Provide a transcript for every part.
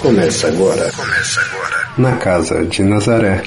Começa agora. Começa agora. Na casa de Nazaré.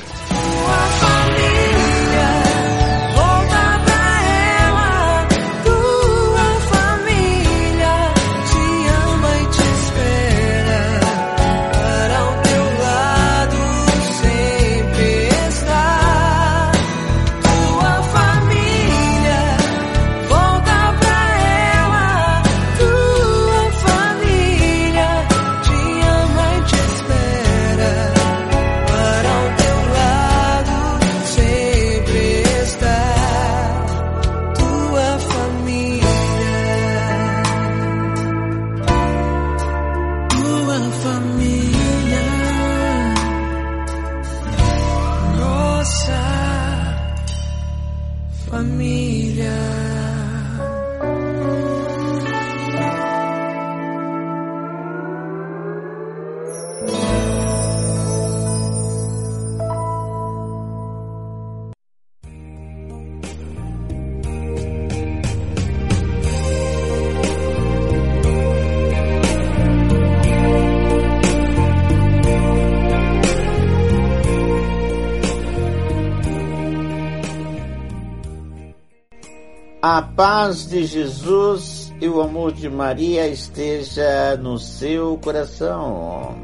Maria esteja no seu coração.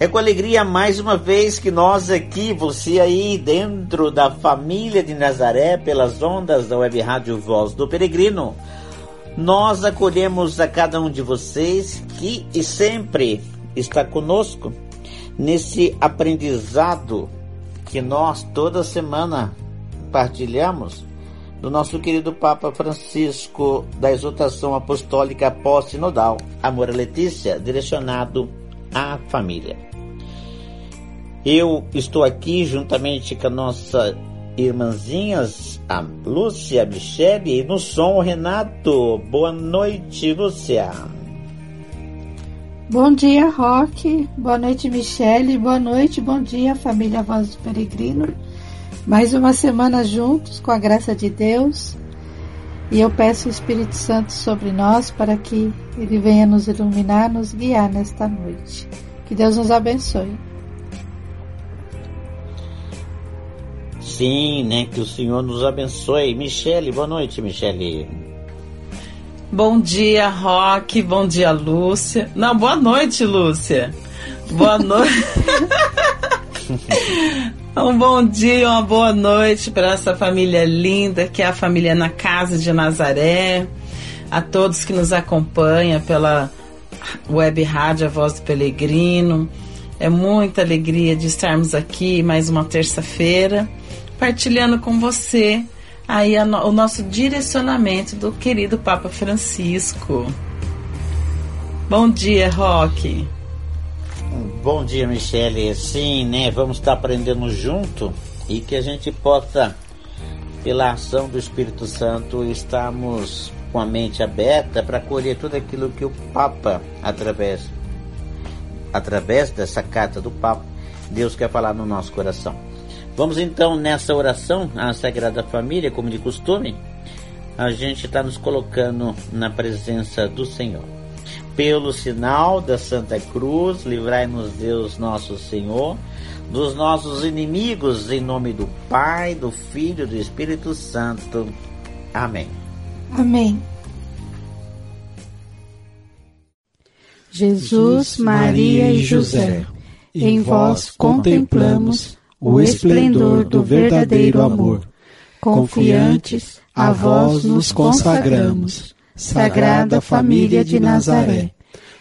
É com alegria mais uma vez que nós aqui, você aí dentro da família de Nazaré, pelas ondas da Web Rádio Voz do Peregrino, nós acolhemos a cada um de vocês que e sempre está conosco nesse aprendizado que nós toda semana partilhamos do nosso querido Papa Francisco da exortação apostólica pós-sinodal Amor a Letícia, direcionado à família. Eu estou aqui juntamente com a nossa irmãzinhas, a Lúcia, a Michele e no som o Renato. Boa noite, Lúcia. Bom dia, Roque. Boa noite, Michele. Boa noite, bom dia, família Voz do Peregrino. Mais uma semana juntos, com a graça de Deus. E eu peço o Espírito Santo sobre nós para que ele venha nos iluminar, nos guiar nesta noite. Que Deus nos abençoe. Sim, né? Que o Senhor nos abençoe. Michele, boa noite, Michele. Bom dia, Roque. Bom dia, Lúcia. Não, boa noite, Lúcia. Boa noite. Um bom dia, uma boa noite para essa família linda que é a família na Casa de Nazaré, a todos que nos acompanham pela web rádio A Voz do Pelegrino. É muita alegria de estarmos aqui mais uma terça-feira, partilhando com você aí no, o nosso direcionamento do querido Papa Francisco. Bom dia, Roque. Bom dia, Michele. Sim, né? Vamos estar aprendendo junto e que a gente possa, pela ação do Espírito Santo, estarmos com a mente aberta para colher tudo aquilo que o Papa, através, através dessa carta do Papa, Deus quer falar no nosso coração. Vamos então nessa oração à Sagrada Família, como de costume, a gente está nos colocando na presença do Senhor. Pelo sinal da Santa Cruz, livrai-nos Deus nosso Senhor dos nossos inimigos, em nome do Pai, do Filho e do Espírito Santo. Amém. Amém. Jesus, Maria e José, em vós contemplamos o esplendor do verdadeiro amor. Confiantes, a vós nos consagramos Sagrada Família de Nazaré,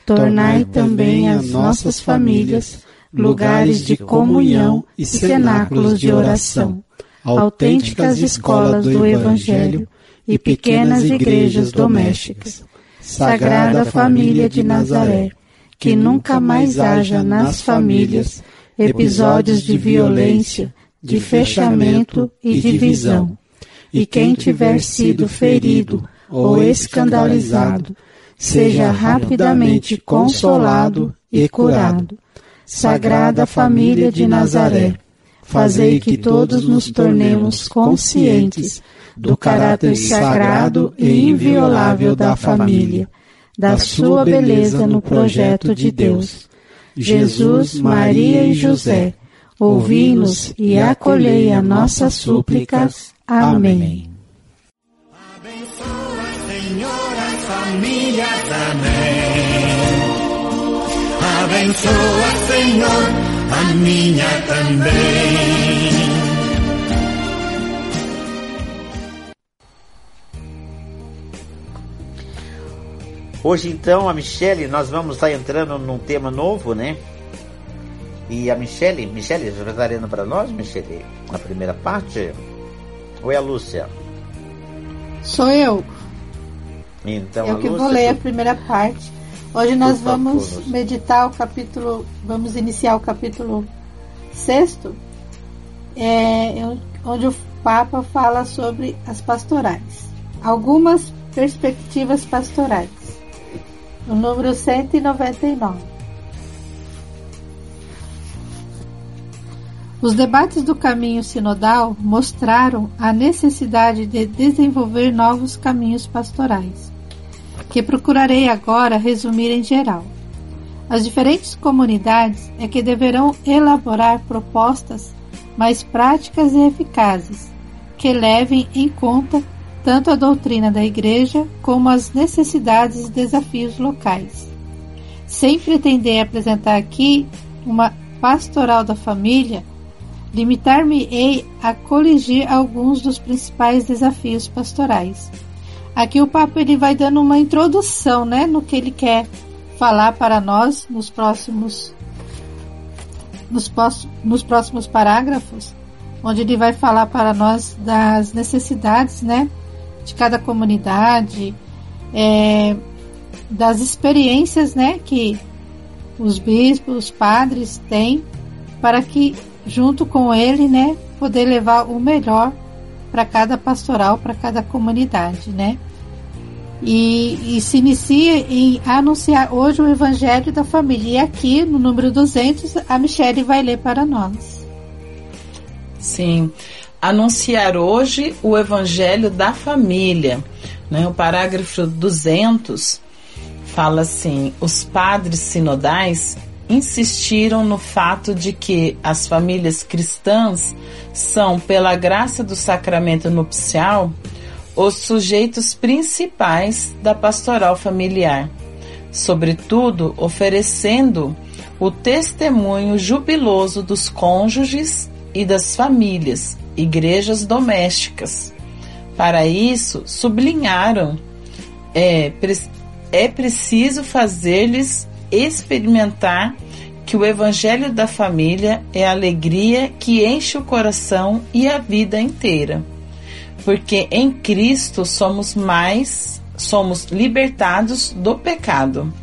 tornai também as nossas famílias lugares de comunhão e cenáculos de oração, autênticas escolas do Evangelho e pequenas igrejas domésticas. Sagrada Família de Nazaré, que nunca mais haja nas famílias episódios de violência, de fechamento e divisão. E quem tiver sido ferido ou escandalizado, seja rapidamente consolado e curado. Sagrada Família de Nazaré, fazei que todos nos tornemos conscientes do caráter sagrado e inviolável da família, da sua beleza no projeto de Deus. Jesus, Maria e José, ouvi-nos e acolhei a nossas súplicas. Amém. Família também. Abençoa, Senhor, a minha também. Hoje então a Michele, nós vamos estar entrando num tema novo, né? E a Michele, Michele, você vai estar lendo para nós, Michele, a primeira parte? Ou é a Lúcia? Sou eu. Então, eu que vou ler a primeira parte. Hoje nós vamos meditar o capítulo, vamos iniciar o capítulo sexto, é, onde o Papa fala sobre as pastorais. Algumas perspectivas pastorais o número 199. Os debates do caminho sinodal mostraram a necessidade de desenvolver novos caminhos pastorais, que procurarei agora resumir em geral. As diferentes comunidades é que deverão elaborar propostas mais práticas e eficazes, que levem em conta tanto a doutrina da Igreja como as necessidades e desafios locais. Sem pretender apresentar aqui uma pastoral da família, limitar-me-ei a coligir alguns dos principais desafios pastorais. Aqui o Papa ele vai dando uma introdução né, no que ele quer falar para nós nos próximos, nos, nos próximos parágrafos, onde ele vai falar para nós das necessidades né, de cada comunidade, é, das experiências né, que os bispos, os padres têm, para que, junto com ele, né, poder levar o melhor para cada pastoral, para cada comunidade, né? E, e, se inicia em anunciar hoje o Evangelho da Família. E aqui, no número 200, a Michelle vai ler para nós. Sim anunciar hoje o Evangelho da família. Né? O parágrafo 200 fala assim: os padres sinodais insistiram no fato de que as famílias cristãs são, pela graça do sacramento nupcial, os sujeitos principais da pastoral familiar, sobretudo oferecendo o testemunho jubiloso dos cônjuges e das famílias, igrejas domésticas. Para isso, sublinharam: é, é preciso fazer-lhes experimentar que o Evangelho da família é a alegria que enche o coração e a vida inteira. Porque em Cristo somos mais, somos libertados do pecado,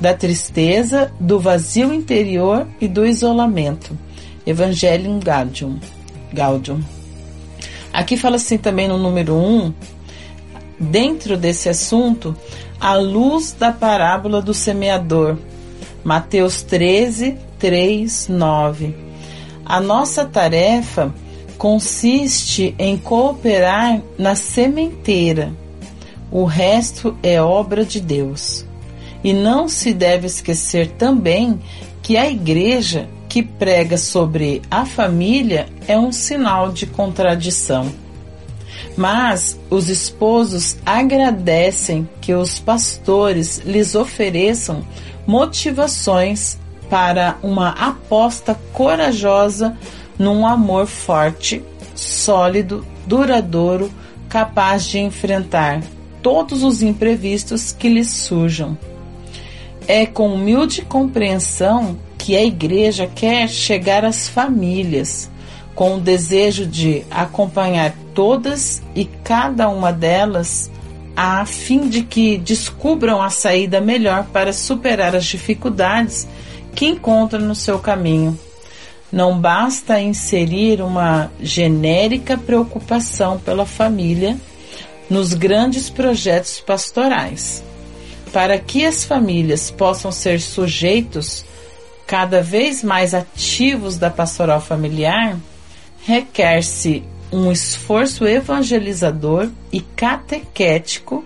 da tristeza, do vazio interior e do isolamento. Evangelium Gaudium. Gaudium. Aqui fala assim também no número 1, um, dentro desse assunto, a luz da parábola do semeador. Mateus 13, 3, 9. A nossa tarefa consiste em cooperar na sementeira. O resto é obra de Deus. E não se deve esquecer também que a igreja que prega sobre a família é um sinal de contradição. Mas os esposos agradecem que os pastores lhes ofereçam motivações para uma aposta corajosa num amor forte, sólido, duradouro, capaz de enfrentar todos os imprevistos que lhes surjam. É com humilde compreensão que a igreja quer chegar às famílias com o desejo de acompanhar todas e cada uma delas a fim de que descubram a saída melhor para superar as dificuldades que encontram no seu caminho. Não basta inserir uma genérica preocupação pela família nos grandes projetos pastorais. Para que as famílias possam ser sujeitos cada vez mais ativos da pastoral familiar, requer-se um esforço evangelizador e catequético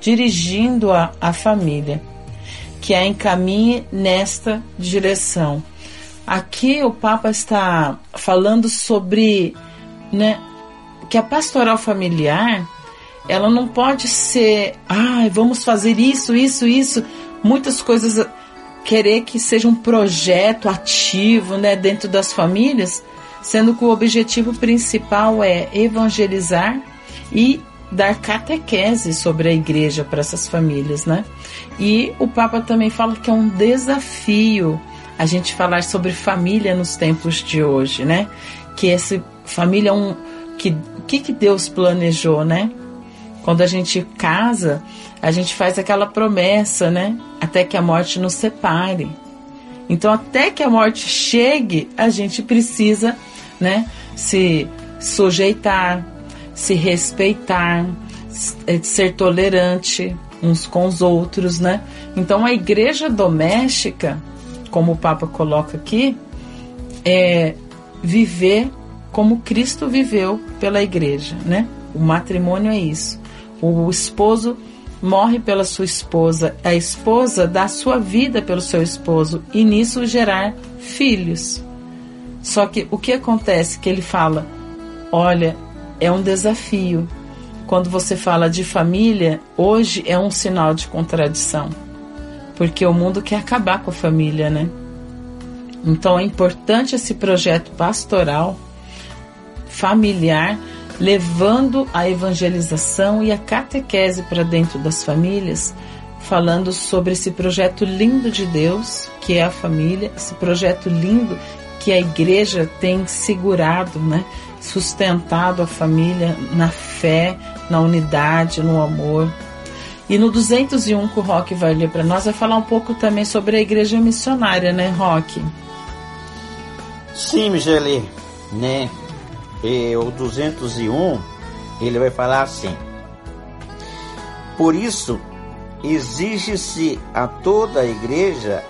dirigindo a, família, que a encaminhe nesta direção. Aqui o Papa está falando sobre né, que a pastoral familiar ela não pode ser, ah, vamos fazer isso, isso, isso, muitas coisas querer que seja um projeto ativo, né, dentro das famílias, sendo que o objetivo principal é evangelizar e dar catequese sobre a igreja para essas famílias, né? E o Papa também fala que é um desafio a gente falar sobre família nos tempos de hoje, né? Que essa família é um que que que Deus planejou, né? Quando a gente casa, a gente faz aquela promessa, né? Até que a morte nos separe. Então, até que a morte chegue, a gente precisa, né, se sujeitar, se respeitar, é, ser tolerante uns com os outros, né? Então, a igreja doméstica, como o Papa coloca aqui, é viver como Cristo viveu pela igreja, né? O matrimônio é isso. O esposo morre pela sua esposa, a esposa dá sua vida pelo seu esposo e nisso gerar filhos. Só que o que acontece que ele fala, olha, é um desafio. Quando você fala de família, hoje é um sinal de contradição. Porque o mundo quer acabar com a família, né? Então é importante esse projeto pastoral familiar levando a evangelização e a catequese para dentro das famílias, falando sobre esse projeto lindo de Deus, que é a família, esse projeto lindo que a igreja tem segurado, né? sustentado a família na fé, na unidade, no amor. E no 201 que o Rock vai ler para nós, vai falar um pouco também sobre a igreja missionária, né, Rock? Sim, Migeli, né? e o 201, ele vai falar assim: Por isso, exige-se a toda a igreja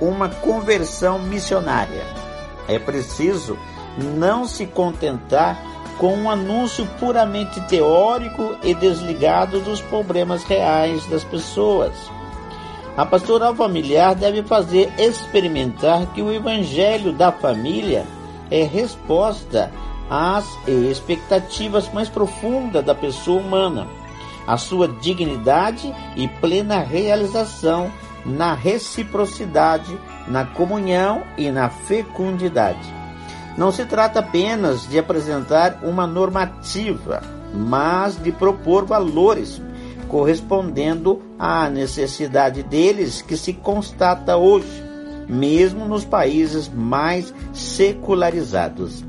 uma conversão missionária. É preciso não se contentar com um anúncio puramente teórico e desligado dos problemas reais das pessoas. A pastoral familiar deve fazer experimentar que o evangelho da família é resposta às expectativas mais profundas da pessoa humana, a sua dignidade e plena realização na reciprocidade, na comunhão e na fecundidade. Não se trata apenas de apresentar uma normativa, mas de propor valores correspondendo à necessidade deles que se constata hoje, mesmo nos países mais secularizados.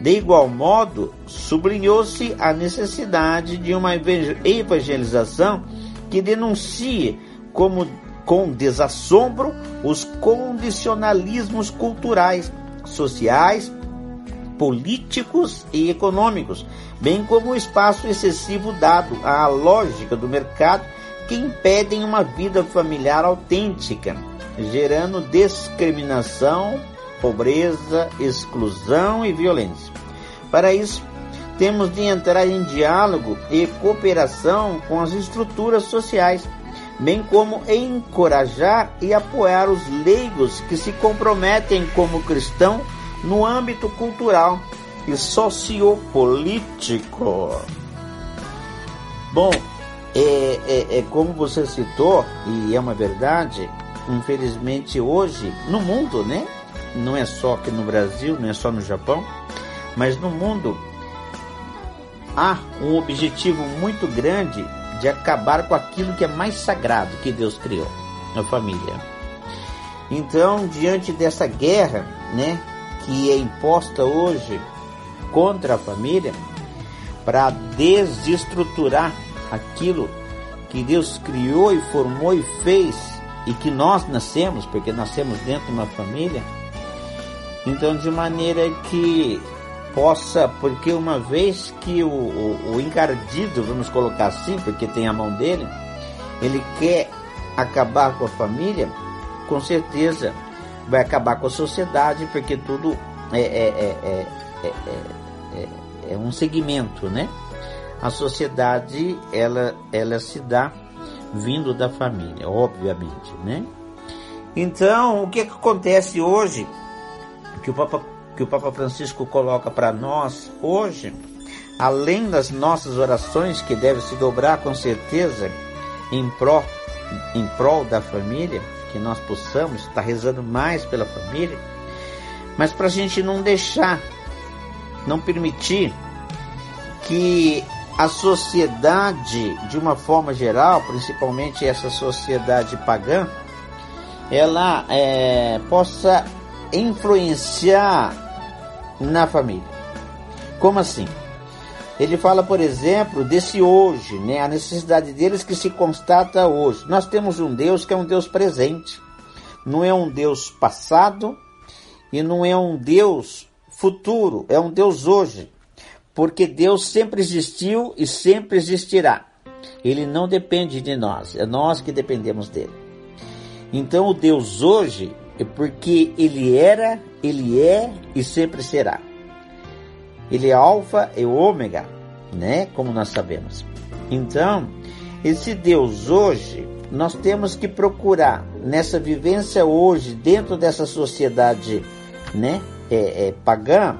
De igual modo, sublinhou-se a necessidade de uma evangelização que denuncie como com desassombro os condicionalismos culturais, sociais, políticos e econômicos, bem como o espaço excessivo dado à lógica do mercado que impedem uma vida familiar autêntica, gerando discriminação, pobreza, exclusão e violência. Para isso, temos de entrar em diálogo e cooperação com as estruturas sociais, bem como encorajar e apoiar os leigos que se comprometem como cristão no âmbito cultural e sociopolítico. Bom, é, é, é como você citou, e é uma verdade, infelizmente hoje, no mundo, né? não é só aqui no Brasil, não é só no Japão, mas no mundo há um objetivo muito grande de acabar com aquilo que é mais sagrado que Deus criou, a família. Então, diante dessa guerra, né, que é imposta hoje contra a família, para desestruturar aquilo que Deus criou e formou e fez e que nós nascemos, porque nascemos dentro de uma família, então, de maneira que possa, porque uma vez que o, o, o encardido, vamos colocar assim, porque tem a mão dele, ele quer acabar com a família, com certeza vai acabar com a sociedade, porque tudo é, é, é, é, é, é um segmento, né? a sociedade ela, ela se dá vindo da família, obviamente, né? Então, o que, que acontece hoje, que o Papa, que o Papa Francisco coloca para nós hoje, além das nossas orações, que devem se dobrar com certeza em prol, em prol da família, que nós possamos estar rezando mais pela família, mas para a gente não deixar, não permitir que a sociedade, de uma forma geral, principalmente essa sociedade pagã, ela é, possa influenciar na família. Como assim? Ele fala, por exemplo, desse hoje, né? a necessidade deles que se constata hoje. Nós temos um Deus que é um Deus presente, não é um Deus passado e não é um Deus futuro, é um Deus hoje, porque Deus sempre existiu e sempre existirá. Ele não depende de nós, é nós que dependemos dele. Então, o Deus hoje é porque ele era, ele é e sempre será. Ele é alfa e ômega, né? Como nós sabemos. Então, esse Deus hoje, nós temos que procurar nessa vivência hoje, dentro dessa sociedade, né? É, é, pagã,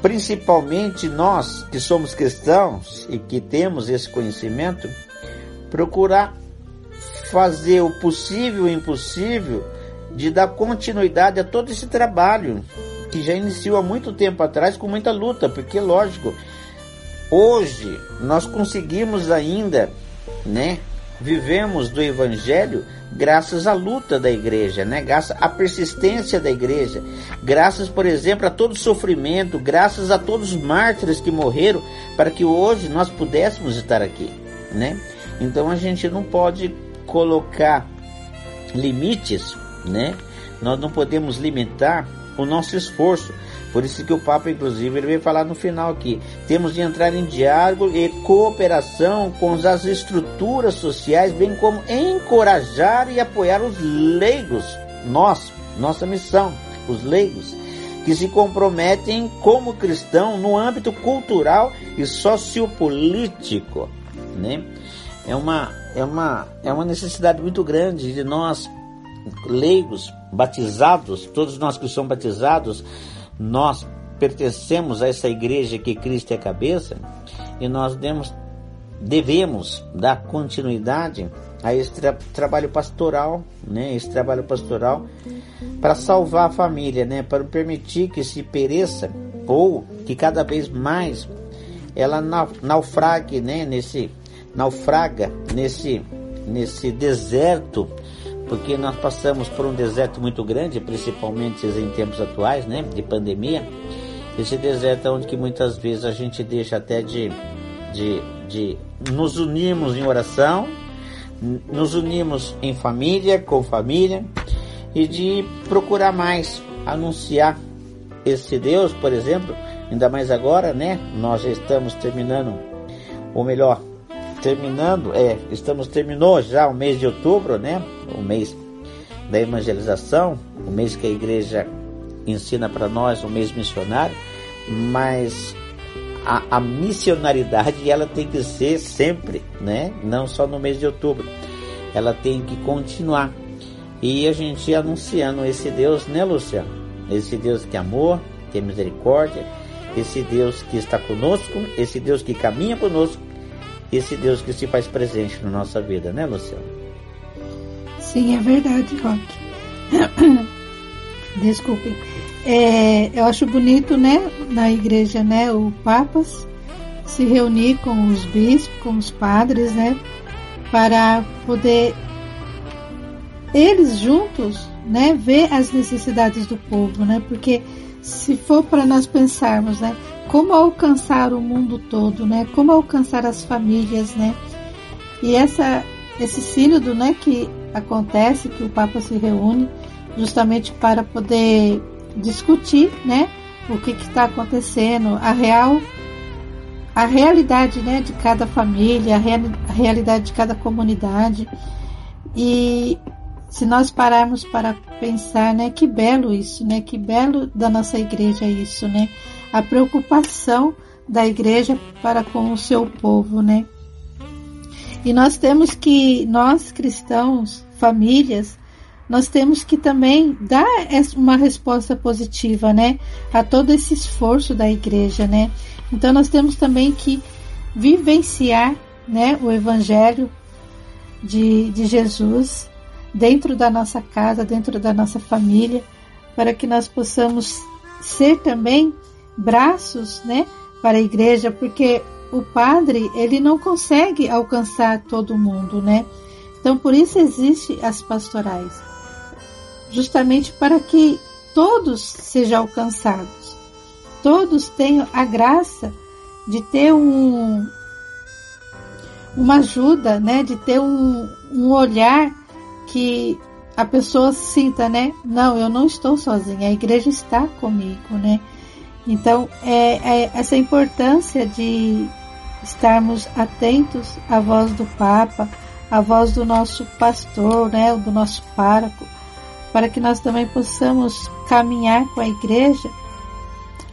principalmente nós que somos cristãos e que temos esse conhecimento, procurar fazer o possível e o impossível de dar continuidade a todo esse trabalho que já iniciou há muito tempo atrás com muita luta, porque lógico, hoje nós conseguimos ainda, né, vivemos do evangelho graças à luta da igreja, né? Graças à persistência da igreja, graças, por exemplo, a todo o sofrimento, graças a todos os mártires que morreram para que hoje nós pudéssemos estar aqui, né? Então a gente não pode colocar limites, né? Nós não podemos limitar o nosso esforço. Por isso que o Papa, inclusive, ele veio falar no final aqui. Temos de entrar em diálogo e cooperação com as estruturas sociais, bem como encorajar e apoiar os leigos. Nós, nossa missão, os leigos, que se comprometem como cristão no âmbito cultural e sociopolítico, né? É uma, é uma, é uma necessidade muito grande de nós leigos, batizados, todos nós que somos batizados, nós pertencemos a essa igreja que Cristo é cabeça e nós demos, devemos dar continuidade a esse tra trabalho pastoral, né? Esse trabalho pastoral para salvar a família, né? Para permitir que se pereça ou que cada vez mais ela naufrague, né? Nesse naufraga nesse nesse deserto porque nós passamos por um deserto muito grande, principalmente em tempos atuais, né, de pandemia. Esse deserto é onde que muitas vezes a gente deixa até de, de, de nos unirmos em oração, nos unirmos em família, com família, e de procurar mais anunciar esse Deus, por exemplo, ainda mais agora, né? Nós já estamos terminando, ou melhor, terminando, é, estamos terminou já o mês de outubro, né? O mês da evangelização, o mês que a igreja ensina para nós, o mês missionário, mas a, a, missionaridade ela tem que ser sempre, né? Não só no mês de outubro. Ela tem que continuar. E a gente anunciando esse Deus, né, Luciano? Esse Deus que é amor, que é misericórdia, esse Deus que está conosco, esse Deus que caminha conosco esse Deus que se faz presente na nossa vida, né, Luciano? Sim, é verdade, Roque. Desculpe. É, eu acho bonito, né, na igreja, né, o Papas se reunir com os bispos, com os padres, né, para poder eles juntos, né, ver as necessidades do povo, né, porque se for para nós pensarmos, né, como alcançar o mundo todo, né? Como alcançar as famílias, né? E essa esse sínodo, né, que acontece, que o Papa se reúne justamente para poder discutir, né, o que está acontecendo, a real a realidade, né, de cada família, a, a realidade de cada comunidade. E se nós pararmos para pensar, né, que belo isso, né, que belo da nossa igreja isso, né? A preocupação da igreja para com o seu povo, né? E nós temos que, nós cristãos, famílias, nós temos que também dar uma resposta positiva, né, a todo esse esforço da igreja, né? Então nós temos também que vivenciar, né, o evangelho de, de Jesus dentro da nossa casa, dentro da nossa família, para que nós possamos ser também braços, né, para a igreja, porque o padre ele não consegue alcançar todo mundo, né? Então por isso existe as pastorais, justamente para que todos sejam alcançados, todos tenham a graça de ter um uma ajuda, né? De ter um, um olhar que a pessoa sinta, né? Não, eu não estou sozinha, a igreja está comigo, né? Então, é, é essa importância de estarmos atentos à voz do Papa, à voz do nosso pastor, né, do nosso pároco, para que nós também possamos caminhar com a igreja,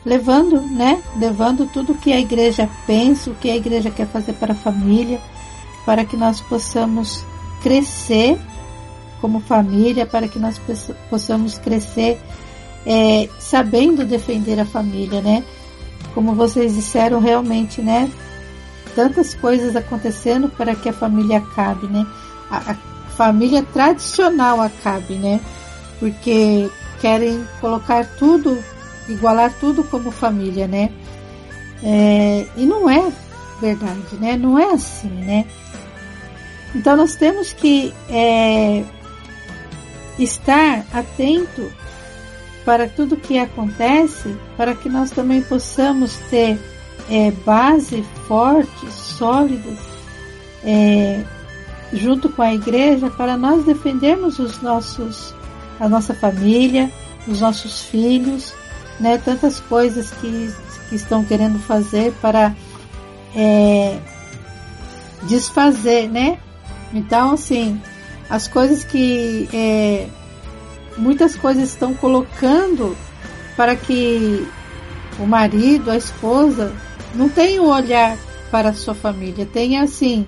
levando, né, levando tudo o que a igreja pensa, o que a igreja quer fazer para a família, para que nós possamos crescer como família, para que nós possamos crescer é, sabendo defender a família, né? Como vocês disseram, realmente, né? Tantas coisas acontecendo para que a família acabe, né? A, a família tradicional acabe, né? Porque querem colocar tudo, igualar tudo como família, né? É, e não é verdade, né? Não é assim, né? Então nós temos que é, estar atento para tudo que acontece, para que nós também possamos ter é, base fortes, sólidas, é, junto com a igreja, para nós defendermos os nossos, a nossa família, os nossos filhos, né, tantas coisas que, que estão querendo fazer para é, desfazer, né? Então, assim, as coisas que é, muitas coisas estão colocando para que o marido, a esposa, não tenha um olhar para a sua família, tenha assim,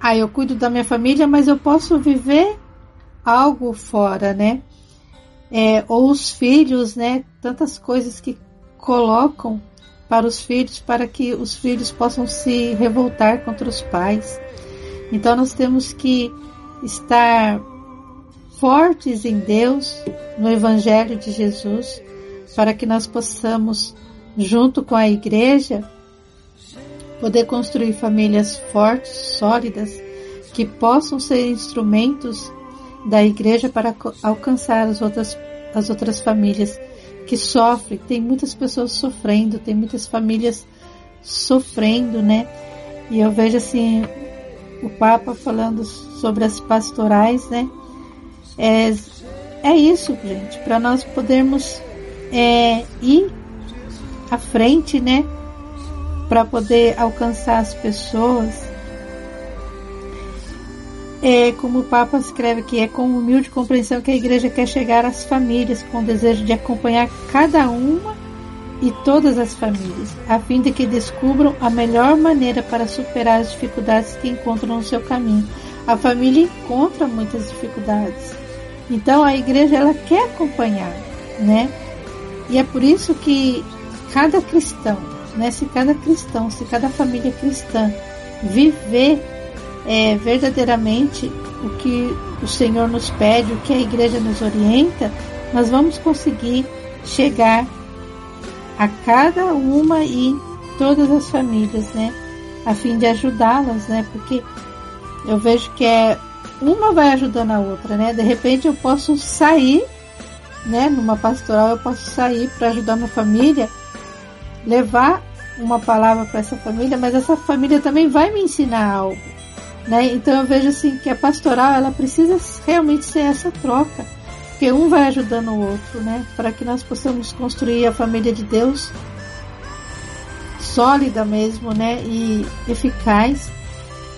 ah, eu cuido da minha família, mas eu posso viver algo fora, né? É, ou os filhos, né? Tantas coisas que colocam para os filhos, para que os filhos possam se revoltar contra os pais. Então nós temos que estar fortes em Deus, no Evangelho de Jesus, para que nós possamos, junto com a igreja, poder construir famílias fortes, sólidas, que possam ser instrumentos da igreja para alcançar as outras, as outras famílias que sofrem. Tem muitas pessoas sofrendo, tem muitas famílias sofrendo, né? E eu vejo assim o Papa falando sobre as pastorais, né? É, é isso, gente, para nós podermos é, ir à frente, né? Para poder alcançar as pessoas. É, como o Papa escreve que é com humilde compreensão que a igreja quer chegar às famílias, com o desejo de acompanhar cada uma e todas as famílias, a fim de que descubram a melhor maneira para superar as dificuldades que encontram no seu caminho. A família encontra muitas dificuldades, então a igreja ela quer acompanhar, né? E é por isso que cada cristão, né? Se cada cristão, se cada família cristã viver é, verdadeiramente o que o Senhor nos pede, o que a igreja nos orienta, nós vamos conseguir chegar a cada uma e todas as famílias, né? A fim de ajudá-las, né? Porque eu vejo que é uma vai ajudando a outra, né? De repente eu posso sair, né? Numa pastoral eu posso sair para ajudar uma família, levar uma palavra para essa família, mas essa família também vai me ensinar algo, né? Então eu vejo assim que a pastoral ela precisa realmente ser essa troca, porque um vai ajudando o outro, né? Para que nós possamos construir a família de Deus sólida mesmo, né? E eficaz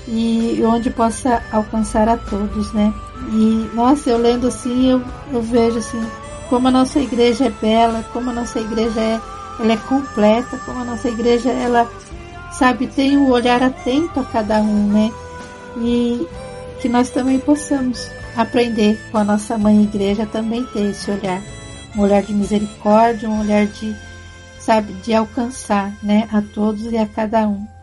e onde possa alcançar a todos, né? E nossa, eu lendo assim, eu, eu vejo assim como a nossa igreja é bela, como a nossa igreja é, ela é completa, como a nossa igreja, ela sabe, tem o um olhar atento a cada um, né? E que nós também possamos aprender com a nossa mãe igreja também ter esse olhar, um olhar de misericórdia, um olhar de, sabe, de alcançar, né, a todos e a cada um.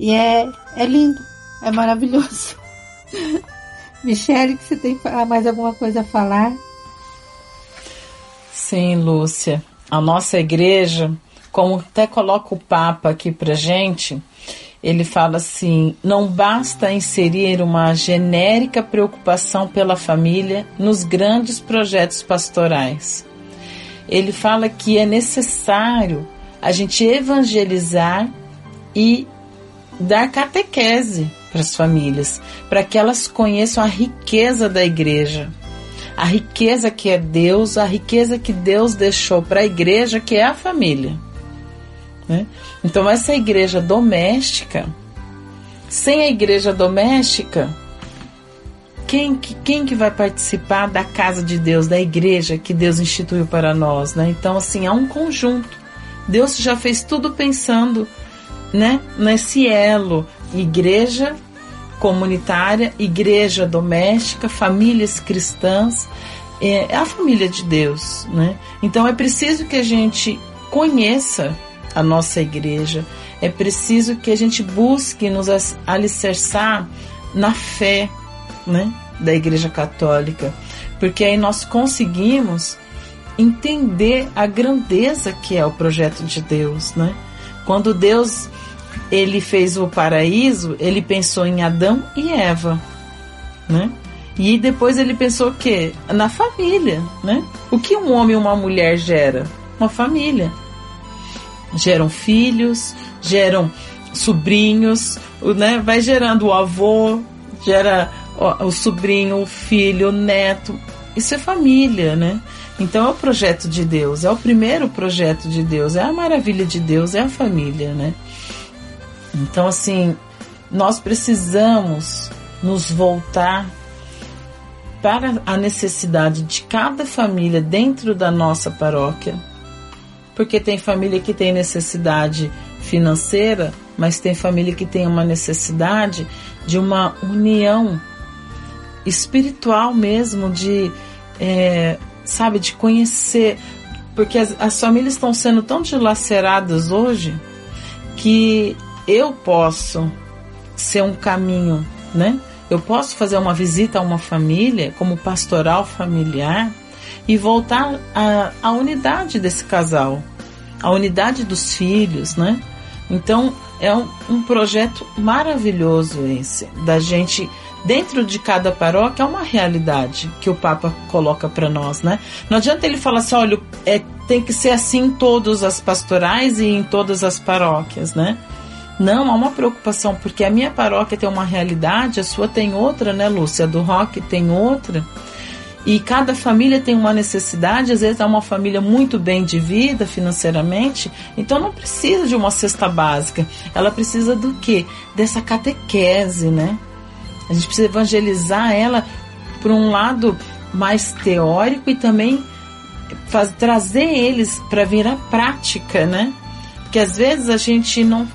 E é, é lindo, é maravilhoso. Michele, que você tem mais alguma coisa a falar? Sim, Lúcia. A nossa igreja, como até coloca o Papa aqui pra gente, ele fala assim: não basta inserir uma genérica preocupação pela família nos grandes projetos pastorais. Ele fala que é necessário a gente evangelizar e dar catequese para as famílias, para que elas conheçam a riqueza da igreja, a riqueza que é Deus, a riqueza que Deus deixou para a igreja, que é a família. Né? Então, essa igreja doméstica, sem a igreja doméstica, quem, quem que vai participar da casa de Deus, da igreja que Deus instituiu para nós? Né? Então, assim, é um conjunto. Deus já fez tudo pensando né, nesse elo igreja comunitária, igreja doméstica, famílias cristãs, é, a família de Deus, né? Então é preciso que a gente conheça a nossa igreja, é preciso que a gente busque nos alicerçar na fé, né, da Igreja Católica, porque aí nós conseguimos entender a grandeza que é o projeto de Deus, né? Quando Deus ele fez o paraíso, ele pensou em Adão e Eva, né? E depois ele pensou o quê? Na família, né? O que um homem e uma mulher gera? Uma família. Geram filhos, geram sobrinhos, né? Vai gerando o avô, gera o sobrinho, o filho, o neto. Isso é família, né? Então é o projeto de Deus, é o primeiro projeto de Deus, é a maravilha de Deus, é a família, né? Então, assim, nós precisamos nos voltar para a necessidade de cada família dentro da nossa paróquia, porque tem família que tem necessidade financeira, mas tem família que tem uma necessidade de uma união espiritual mesmo, de, é, sabe, de conhecer, porque as, as famílias estão sendo tão dilaceradas hoje que eu posso ser um caminho, né? Eu posso fazer uma visita a uma família como pastoral familiar e voltar à, unidade desse casal, a unidade dos filhos, né? Então é um, um projeto maravilhoso esse da gente dentro de cada paróquia é uma realidade que o Papa coloca para nós, né? Não adianta ele falar assim, olha, é, tem que ser assim em todas as pastorais e em todas as paróquias, né? Não, há uma preocupação, porque a minha paróquia tem uma realidade, a sua tem outra, né, Lúcia? A do rock tem outra. E cada família tem uma necessidade, às vezes é uma família muito bem de vida financeiramente, então não precisa de uma cesta básica. Ela precisa do quê? Dessa catequese, né? A gente precisa evangelizar ela por um lado mais teórico e também faz, trazer eles para vir à prática, né? Porque às vezes a gente não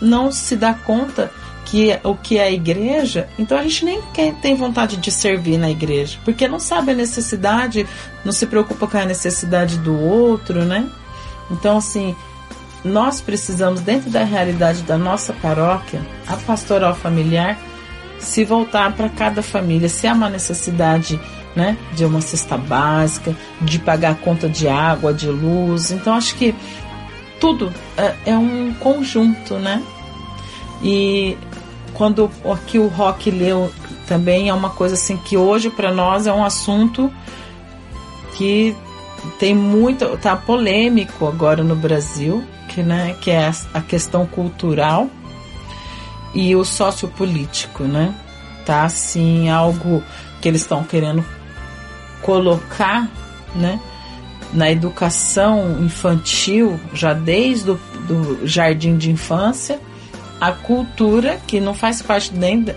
não se dá conta que o que é a igreja, então a gente nem quer, tem vontade de servir na igreja, porque não sabe a necessidade, não se preocupa com a necessidade do outro, né? Então, assim, nós precisamos, dentro da realidade da nossa paróquia, a pastoral familiar, se voltar para cada família, se há uma necessidade né, de uma cesta básica, de pagar a conta de água, de luz. Então, acho que tudo é, é um conjunto, né? E quando aqui o Rock leu também é uma coisa assim que hoje para nós é um assunto que tem muito tá polêmico agora no Brasil, que né, que é a questão cultural e o sociopolítico, né? Tá assim algo que eles estão querendo colocar, né? Na educação infantil, já desde o do jardim de infância, a cultura, que não faz parte nem. Da,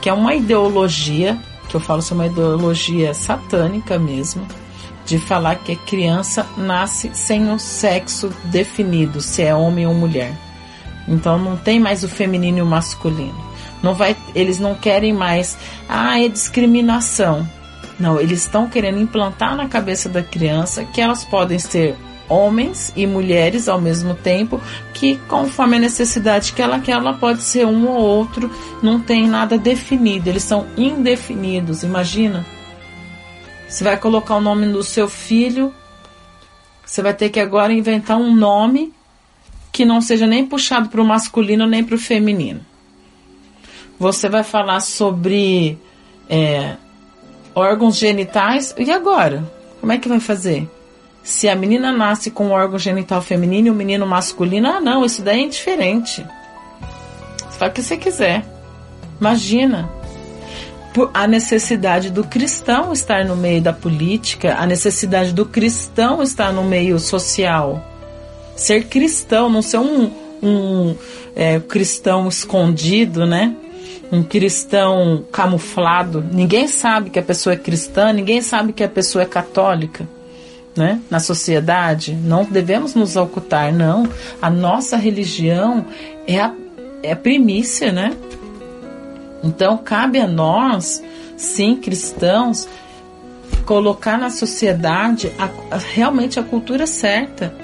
que é uma ideologia, que eu falo ser uma ideologia satânica mesmo, de falar que a criança nasce sem o sexo definido, se é homem ou mulher. Então não tem mais o feminino e o masculino. Não vai, eles não querem mais, ah, é discriminação. Não, eles estão querendo implantar na cabeça da criança que elas podem ser homens e mulheres ao mesmo tempo, que conforme a necessidade que ela quer, ela pode ser um ou outro, não tem nada definido, eles são indefinidos, imagina. Você vai colocar o nome do seu filho, você vai ter que agora inventar um nome que não seja nem puxado para o masculino nem para o feminino. Você vai falar sobre é, órgãos genitais, e agora? Como é que vai fazer? Se a menina nasce com um órgão genital feminino e o menino masculino, ah, não, isso daí é indiferente. Você faz o que você quiser. Imagina. A necessidade do cristão estar no meio da política, a necessidade do cristão estar no meio social. Ser cristão, não ser um, um é, cristão escondido, né? um cristão camuflado. Ninguém sabe que a pessoa é cristã, ninguém sabe que a pessoa é católica né, na sociedade. Não devemos nos ocultar, não. A nossa religião é a, é a primícia, né? Então cabe a nós, sim, cristãos, colocar na sociedade a, a, realmente a cultura certa.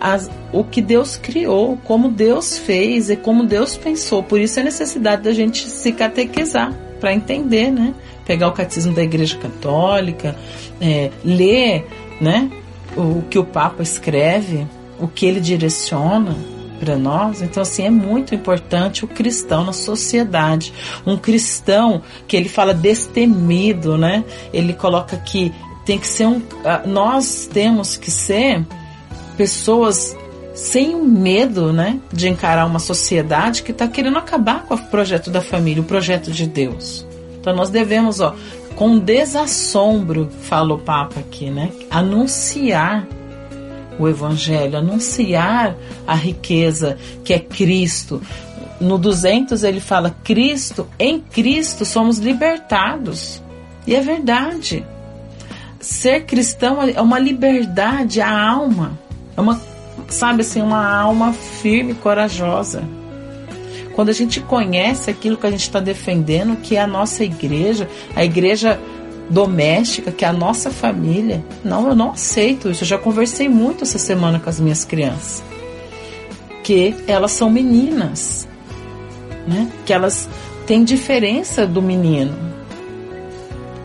As, o que Deus criou, como Deus fez e como Deus pensou. Por isso a necessidade da gente se catequizar para entender, né? Pegar o catecismo da Igreja Católica, é, ler né? O que o Papa escreve, o que ele direciona para nós. Então, assim, é muito importante o cristão na sociedade. Um cristão que ele fala destemido, né? Ele coloca que tem que ser um. Nós temos que ser pessoas sem o medo, né? De encarar uma sociedade que está querendo acabar com o projeto da família, o projeto de Deus. Então, nós devemos, ó, com desassombro, fala o Papa aqui, né? Anunciar o Evangelho, anunciar a riqueza que é Cristo. No 200 ele fala: Cristo, em Cristo somos libertados. E é verdade. Ser cristão é uma liberdade, a alma. É uma, sabe assim, uma alma firme, corajosa. Quando a gente conhece aquilo que a gente está defendendo, que é a nossa igreja, a igreja doméstica, que é a nossa família. Não, eu não aceito isso. Eu já conversei muito essa semana com as minhas crianças. Que elas são meninas, né? Que elas têm diferença do menino.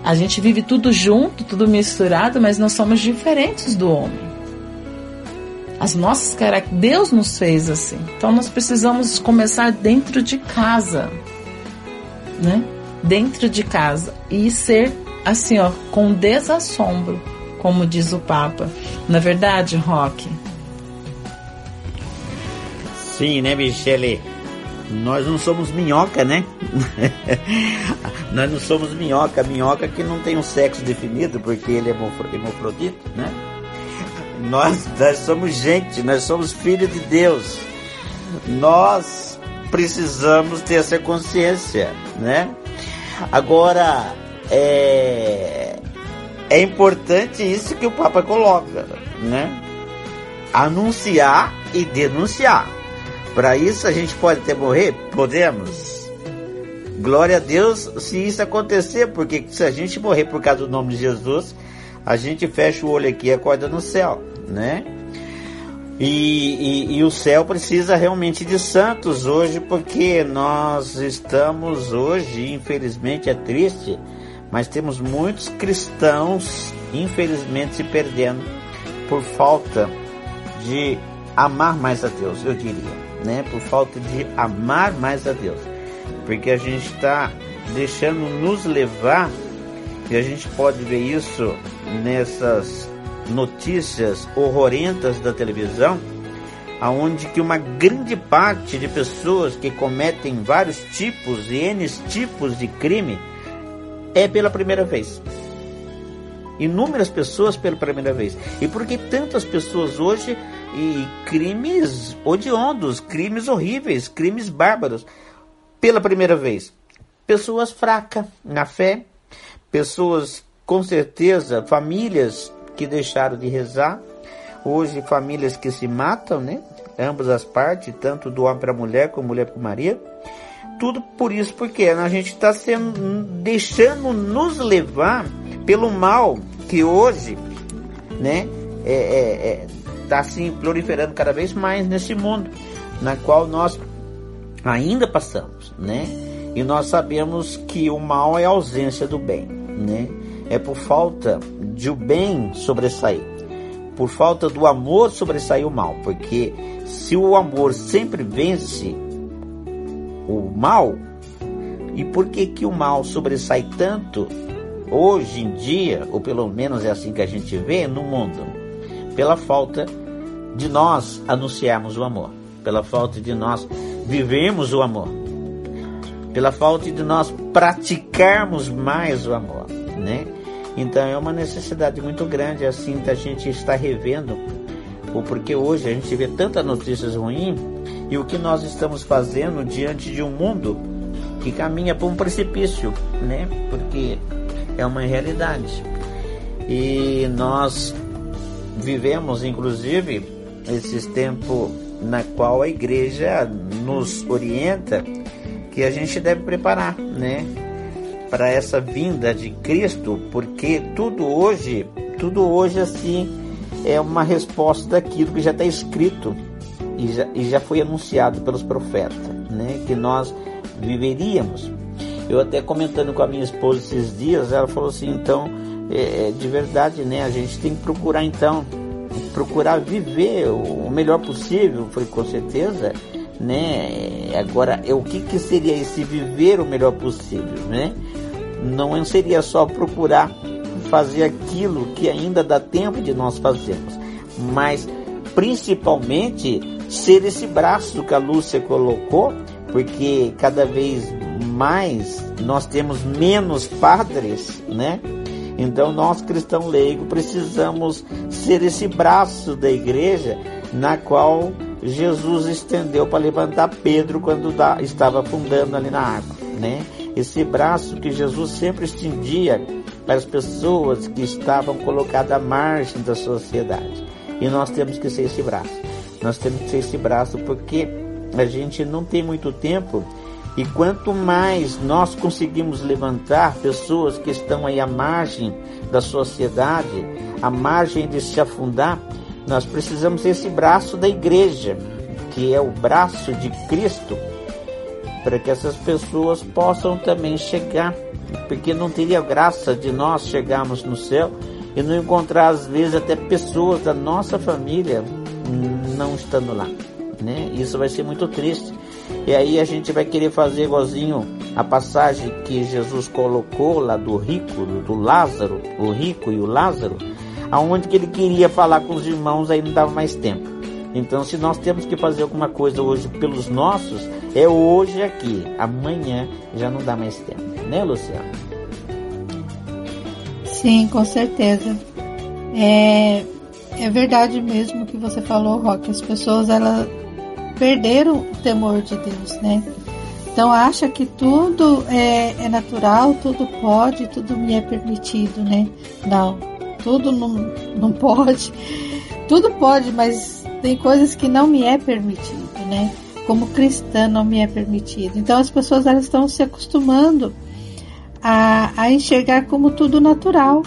A gente vive tudo junto, tudo misturado, mas nós somos diferentes do homem as nossas características. Deus nos fez assim. Então nós precisamos começar dentro de casa, né? Dentro de casa e ser assim, ó, com desassombro, como diz o Papa. Na é verdade, Rock. Sim, né, Michele? Nós não somos minhoca, né? Nós não somos minhoca. Minhoca que não tem um sexo definido, porque ele é hemofrodito, né? Nós, nós somos gente, nós somos filhos de Deus. Nós precisamos ter essa consciência, né? Agora, é, é importante isso que o Papa coloca, né? Anunciar e denunciar. Para isso a gente pode até morrer? Podemos. Glória a Deus se isso acontecer, porque se a gente morrer por causa do nome de Jesus, a gente fecha o olho aqui e acorda no céu né? E, e, e, o céu precisa realmente de santos hoje, porque nós estamos hoje, infelizmente é triste, mas temos muitos cristãos, infelizmente, se perdendo por falta de amar mais a Deus, eu diria, né? Por falta de amar mais a Deus, porque a gente está deixando nos levar, e a gente pode ver isso nessas notícias horrorentas da televisão, aonde que uma grande parte de pessoas que cometem vários tipos e N tipos de crime é pela primeira vez. Inúmeras pessoas pela primeira vez. E por que tantas pessoas hoje e crimes odiondos, crimes horríveis, crimes bárbaros pela primeira vez? Pessoas fracas na fé, pessoas com certeza, famílias que deixaram de rezar, hoje famílias que se matam, né? Ambas as partes, tanto do homem para a mulher como mulher para Maria. Tudo por isso, porque a gente está sendo deixando nos levar pelo mal que hoje, né, é, é, é, tá assim proliferando cada vez mais nesse mundo, na qual nós ainda passamos, né? E nós sabemos que o mal é a ausência do bem, né? É por falta de o bem sobressair, por falta do amor sobressair o mal, porque se o amor sempre vence o mal, e por que que o mal sobressai tanto hoje em dia, ou pelo menos é assim que a gente vê no mundo? Pela falta de nós anunciarmos o amor, pela falta de nós vivermos o amor, pela falta de nós praticarmos mais o amor, né? Então é uma necessidade muito grande assim da gente estar revendo o porque hoje a gente vê tantas notícias ruins e o que nós estamos fazendo diante de um mundo que caminha para um precipício, né? Porque é uma realidade. E nós vivemos, inclusive, esses tempos na qual a igreja nos orienta que a gente deve preparar, né? Para essa vinda de Cristo, porque tudo hoje, tudo hoje assim é uma resposta daquilo que já está escrito e já, e já foi anunciado pelos profetas, né? Que nós viveríamos. Eu até comentando com a minha esposa esses dias, ela falou assim, então, é, é de verdade, né? A gente tem que procurar então procurar viver o melhor possível, foi com certeza, né? Agora, o que, que seria esse viver o melhor possível, né? Não seria só procurar fazer aquilo que ainda dá tempo de nós fazermos, mas principalmente ser esse braço que a Lúcia colocou, porque cada vez mais nós temos menos padres, né? Então nós cristãos leigos precisamos ser esse braço da igreja na qual Jesus estendeu para levantar Pedro quando estava afundando ali na água, né? Esse braço que Jesus sempre estendia para as pessoas que estavam colocadas à margem da sociedade. E nós temos que ser esse braço. Nós temos que ser esse braço porque a gente não tem muito tempo e quanto mais nós conseguimos levantar pessoas que estão aí à margem da sociedade, à margem de se afundar, nós precisamos desse braço da igreja, que é o braço de Cristo, para que essas pessoas possam também chegar, porque não teria graça de nós chegarmos no céu e não encontrar às vezes até pessoas da nossa família não estando lá, né? Isso vai ser muito triste. E aí a gente vai querer fazer igualzinho a passagem que Jesus colocou lá do rico, do Lázaro, o rico e o Lázaro, aonde que ele queria falar com os irmãos, aí não dava mais tempo. Então, se nós temos que fazer alguma coisa hoje pelos nossos, é hoje aqui. Amanhã já não dá mais tempo, né, Luciano? Sim, com certeza. É, é verdade mesmo que você falou, Roque. As pessoas elas perderam o temor de Deus, né? Então acha que tudo é, é natural, tudo pode, tudo me é permitido, né? Não, tudo não, não pode. Tudo pode, mas tem coisas que não me é permitido, né? Como cristã não me é permitido. Então as pessoas elas estão se acostumando a, a enxergar como tudo natural.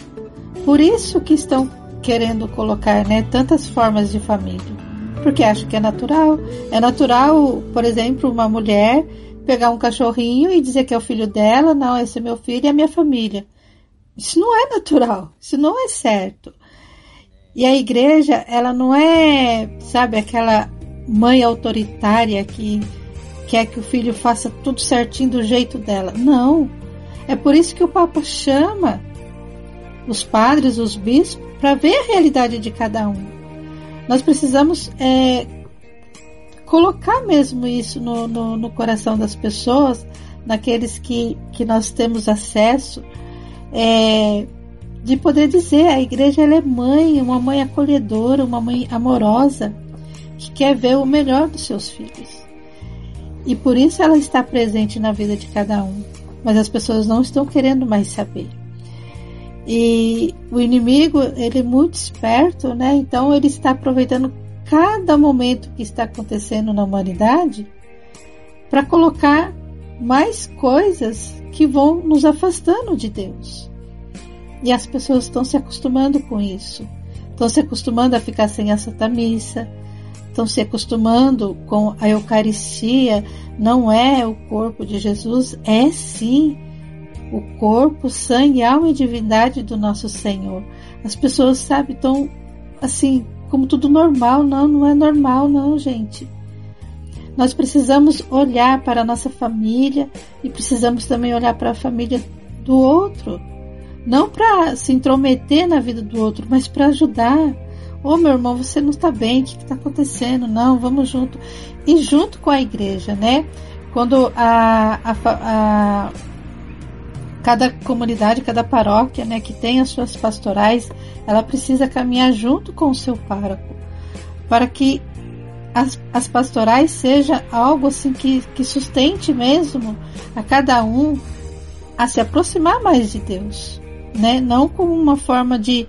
Por isso que estão querendo colocar né, tantas formas de família porque acha que é natural. É natural, por exemplo, uma mulher pegar um cachorrinho e dizer que é o filho dela, não, esse é meu filho e a minha família. Isso não é natural, isso não é certo. E a igreja, ela não é, sabe, aquela mãe autoritária que quer que o filho faça tudo certinho do jeito dela. Não. É por isso que o Papa chama os padres, os bispos, para ver a realidade de cada um. Nós precisamos é, colocar mesmo isso no, no, no, coração das pessoas, naqueles que, que nós temos acesso, é, de poder dizer a igreja é mãe, uma mãe acolhedora, uma mãe amorosa, que quer ver o melhor dos seus filhos. E por isso ela está presente na vida de cada um. Mas as pessoas não estão querendo mais saber. E o inimigo, ele é muito esperto, né? Então ele está aproveitando cada momento que está acontecendo na humanidade para colocar mais coisas que vão nos afastando de Deus. E as pessoas estão se acostumando com isso. Estão se acostumando a ficar sem a Santa Missa, estão se acostumando com a Eucaristia, não é o corpo de Jesus, é sim o corpo, sangue, alma e divindade do nosso Senhor. As pessoas, sabe, estão assim, como tudo normal. Não, não é normal, não, gente. Nós precisamos olhar para a nossa família e precisamos também olhar para a família do outro. Não para se intrometer na vida do outro, mas para ajudar. Ô oh, meu irmão, você não está bem, o que está acontecendo? Não, vamos junto. E junto com a igreja, né? Quando a, a, a cada comunidade, cada paróquia, né, que tem as suas pastorais, ela precisa caminhar junto com o seu pároco, para que as, as pastorais seja algo assim que, que sustente mesmo a cada um a se aproximar mais de Deus, né? Não como uma forma de,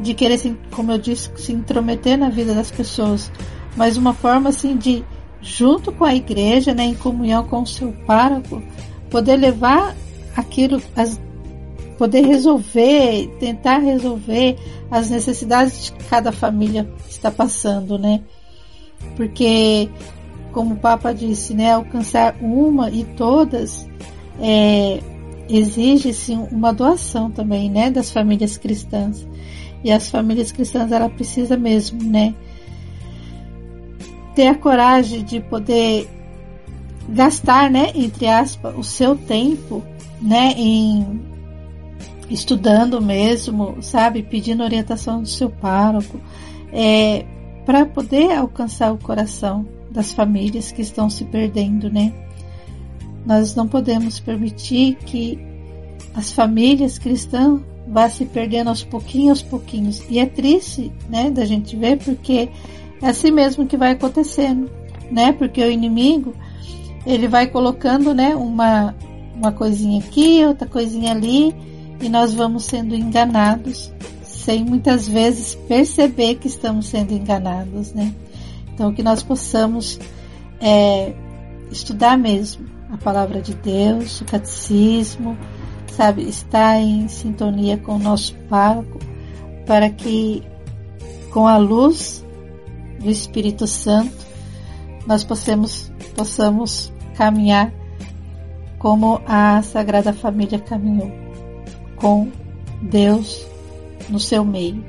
de querer, como eu disse, se intrometer na vida das pessoas, mas uma forma assim de, junto com a igreja, né, em comunhão com o seu pároco, poder levar aquilo, as, poder resolver, tentar resolver as necessidades que cada família está passando, né? Porque, como o Papa disse, né, alcançar uma e todas é, exige-se uma doação também, né, das famílias cristãs. E as famílias cristãs, ela precisa mesmo, né, ter a coragem de poder gastar, né, entre aspas, o seu tempo né, em estudando mesmo, sabe, pedindo orientação do seu pároco, é, para poder alcançar o coração das famílias que estão se perdendo, né? Nós não podemos permitir que as famílias cristãs vá se perdendo aos pouquinhos, aos pouquinhos. E é triste, né, da gente ver, porque é assim mesmo que vai acontecendo, né? Porque o inimigo, ele vai colocando, né, uma uma coisinha aqui, outra coisinha ali, e nós vamos sendo enganados, sem muitas vezes perceber que estamos sendo enganados, né? Então, que nós possamos é, estudar mesmo a palavra de Deus, o catecismo, sabe, estar em sintonia com o nosso pároco, para que com a luz do Espírito Santo nós possamos, possamos caminhar como a Sagrada Família caminhou com Deus no seu meio.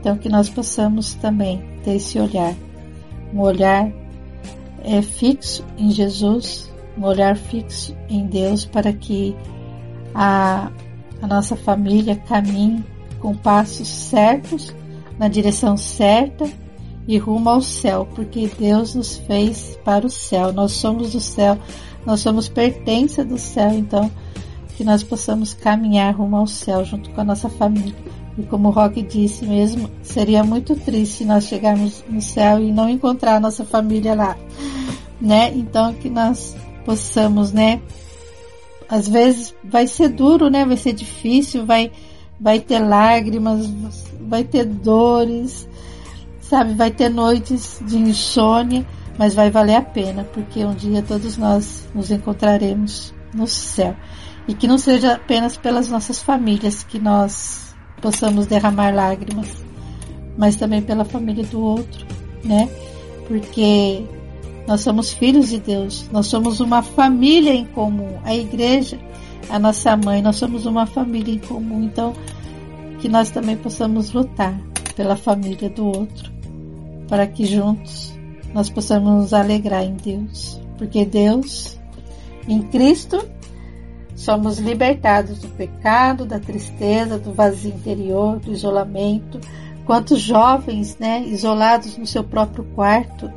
Então, que nós possamos também ter esse olhar, um olhar é, fixo em Jesus, um olhar fixo em Deus, para que a, a nossa família caminhe com passos certos, na direção certa e rumo ao céu, porque Deus nos fez para o céu, nós somos do céu, nós somos pertença do céu, então que nós possamos caminhar rumo ao céu junto com a nossa família. E como o Rock disse mesmo, seria muito triste nós chegarmos no céu e não encontrar a nossa família lá, né? Então que nós possamos, né? Às vezes vai ser duro, né? Vai ser difícil, vai vai ter lágrimas, vai ter dores, sabe? Vai ter noites de insônia, mas vai valer a pena, porque um dia todos nós nos encontraremos no céu. E que não seja apenas pelas nossas famílias que nós possamos derramar lágrimas, mas também pela família do outro, né? Porque nós somos filhos de Deus, nós somos uma família em comum. A igreja, a nossa mãe, nós somos uma família em comum. Então, que nós também possamos lutar pela família do outro, para que juntos nós possamos nos alegrar em Deus, porque Deus, em Cristo, somos libertados do pecado, da tristeza, do vazio interior, do isolamento. Quantos jovens, né, isolados no seu próprio quarto,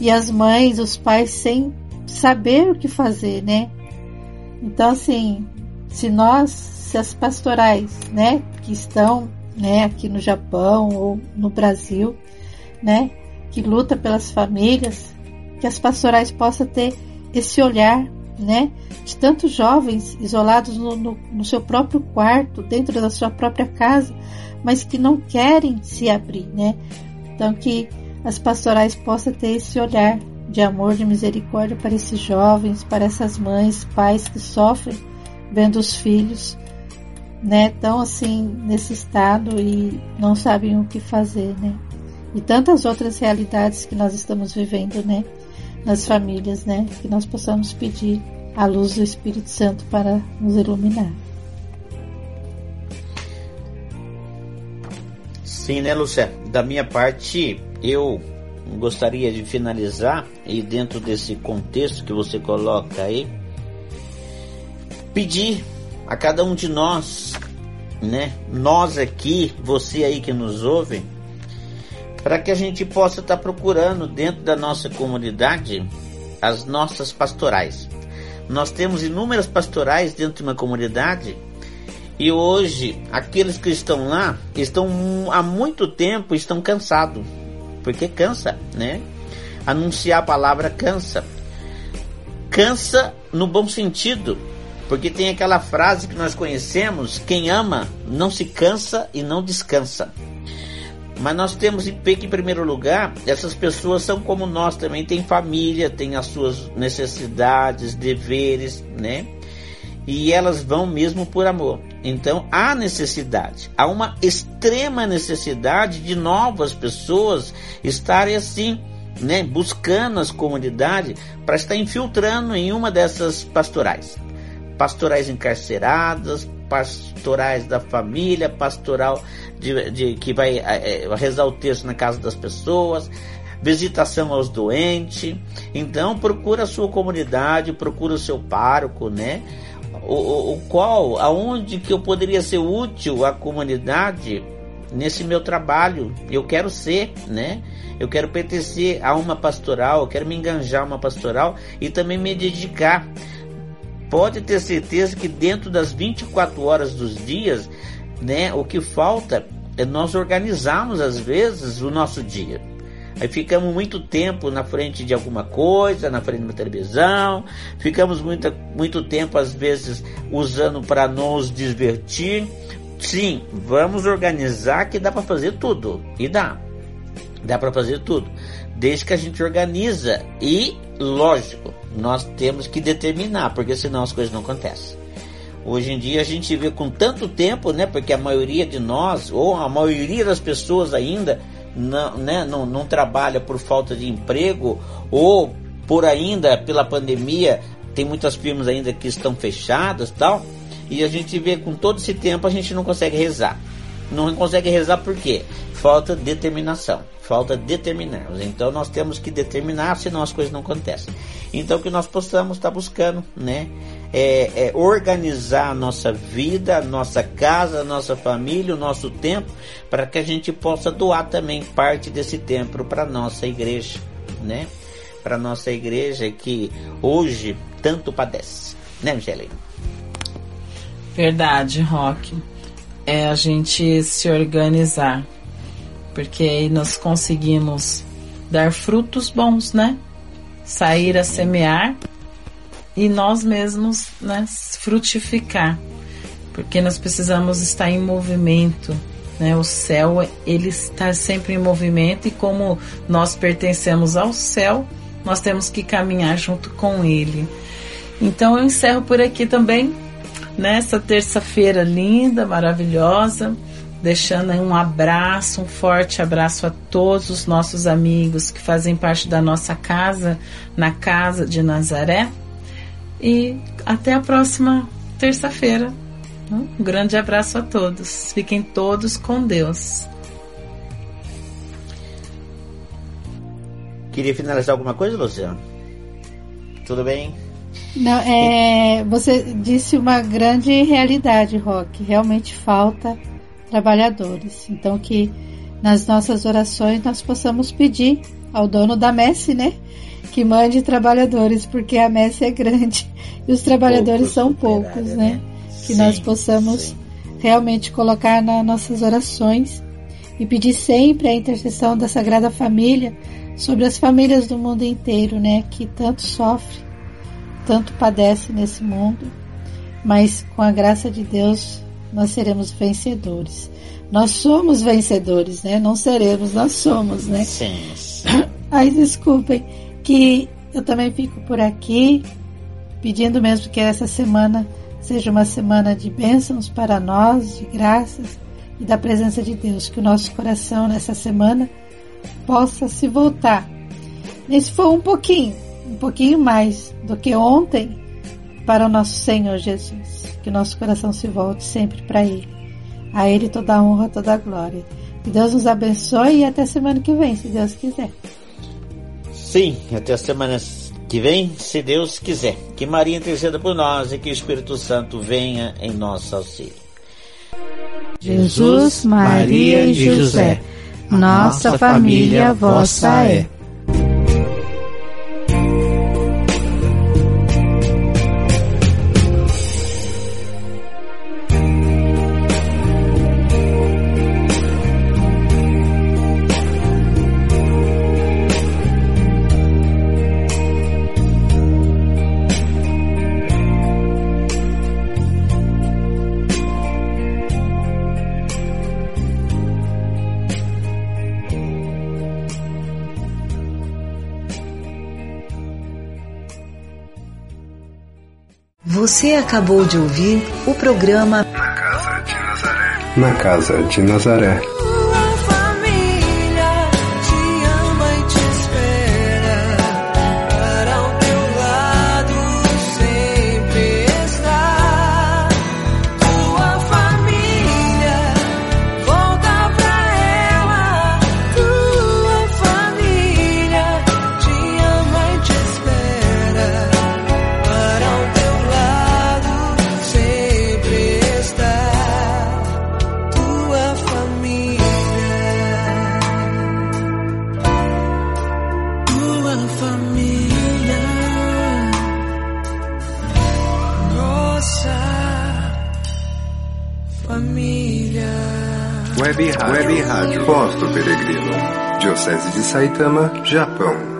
e as mães, os pais sem saber o que fazer, né? Então, assim, se nós, se as pastorais, né, que estão, né, aqui no Japão ou no Brasil, né, que luta pelas famílias, que as pastorais possam ter esse olhar né? De tantos jovens isolados no, no, no seu próprio quarto, dentro da sua própria casa, mas que não querem se abrir, né? Então que as pastorais possam ter esse olhar de amor, de misericórdia para esses jovens, para essas mães, pais que sofrem vendo os filhos, né, tão assim nesse estado e não sabem o que fazer, né? E tantas outras realidades que nós estamos vivendo, né, nas famílias, né, que nós possamos pedir a luz do Espírito Santo para nos iluminar. Sim, né, Lúcia? Da minha parte, eu gostaria de finalizar e dentro desse contexto que você coloca aí, pedir a cada um de nós, né, nós aqui, você aí que nos ouve, para que a gente possa estar tá procurando dentro da nossa comunidade as nossas pastorais. Nós temos inúmeras pastorais dentro de uma comunidade e hoje aqueles que estão lá estão há muito tempo estão cansados porque cansa, né? Anunciar a palavra cansa. Cansa no bom sentido, porque tem aquela frase que nós conhecemos: quem ama não se cansa e não descansa. Mas nós temos que em primeiro lugar, essas pessoas são como nós também, têm família, têm as suas necessidades, deveres, né? E elas vão mesmo por amor. Então há necessidade, há uma extrema necessidade de novas pessoas estarem assim, né, buscando as comunidades para estar infiltrando em uma dessas pastorais. Pastorais encarceradas, pastorais da família, pastoral de, de que vai é, rezar o texto na casa das pessoas, visitação aos doentes. Então procura a sua comunidade, procura o seu pároco, né? o, o qual, aonde que eu poderia ser útil à comunidade nesse meu trabalho. Eu quero ser, né? Eu quero pertencer a uma pastoral, eu quero me enganjar a uma pastoral e também me dedicar. Pode ter certeza que dentro das 24 horas dos dias, né, o que falta é nós organizarmos às vezes o nosso dia. Aí ficamos muito tempo na frente de alguma coisa, na frente de uma televisão, ficamos muito, muito tempo, às vezes, usando para nos divertir. Sim, vamos organizar que dá para fazer tudo. E dá. Dá para fazer tudo. Desde que a gente organiza. E, lógico, nós temos que determinar, porque senão as coisas não acontecem. Hoje em dia a gente vê com tanto tempo, né? Porque a maioria de nós, ou a maioria das pessoas ainda, não, né, não, não trabalha por falta de emprego ou por ainda pela pandemia, tem muitas firmas ainda que estão fechadas tal. E a gente vê com todo esse tempo a gente não consegue rezar. Não consegue rezar por quê? Falta determinação, falta determinarmos. Então nós temos que determinar, senão as coisas não acontecem. Então que nós possamos estar buscando, né? É, é, organizar a nossa vida, a nossa casa, a nossa família, o nosso tempo, para que a gente possa doar também parte desse tempo para nossa igreja, né? Para nossa igreja que hoje tanto padece, né, Michele? Verdade, Rock é a gente se organizar, porque aí nós conseguimos dar frutos bons, né? Sair a semear e nós mesmos, né, frutificar, porque nós precisamos estar em movimento, né? O céu ele está sempre em movimento e como nós pertencemos ao céu, nós temos que caminhar junto com ele. Então eu encerro por aqui também nessa terça-feira linda, maravilhosa, deixando um abraço, um forte abraço a todos os nossos amigos que fazem parte da nossa casa, na casa de Nazaré. E até a próxima terça-feira. Um grande abraço a todos. Fiquem todos com Deus. Queria finalizar alguma coisa, Luciano? Tudo bem? Não, é, você disse uma grande realidade, Rock. Realmente falta trabalhadores. Então que nas nossas orações nós possamos pedir ao dono da messe, né? Que mande trabalhadores, porque a messe é grande e os trabalhadores poucos são poucos, né? né? Que sim, nós possamos sim. realmente colocar nas nossas orações e pedir sempre a intercessão da Sagrada Família sobre as famílias do mundo inteiro, né? Que tanto sofrem tanto padece nesse mundo, mas com a graça de Deus nós seremos vencedores. Nós somos vencedores, né? Não seremos, nós somos, né? Sim. Ai, desculpem, que eu também fico por aqui pedindo mesmo que essa semana seja uma semana de bênçãos para nós, de graças e da presença de Deus. Que o nosso coração nessa semana possa se voltar. Nesse for um pouquinho, um pouquinho mais do que ontem para o nosso Senhor Jesus. Que o nosso coração se volte sempre para Ele. A Ele toda a honra, toda a glória. Que Deus nos abençoe e até semana que vem, se Deus quiser. Sim, até a semana que vem, se Deus quiser. Que Maria interceda por nós e que o Espírito Santo venha em nosso auxílio. Jesus, Maria e José, nossa família vossa é. Você acabou de ouvir o programa Na Casa de Nazaré. Na Casa de Nazaré. Saitama, Japão.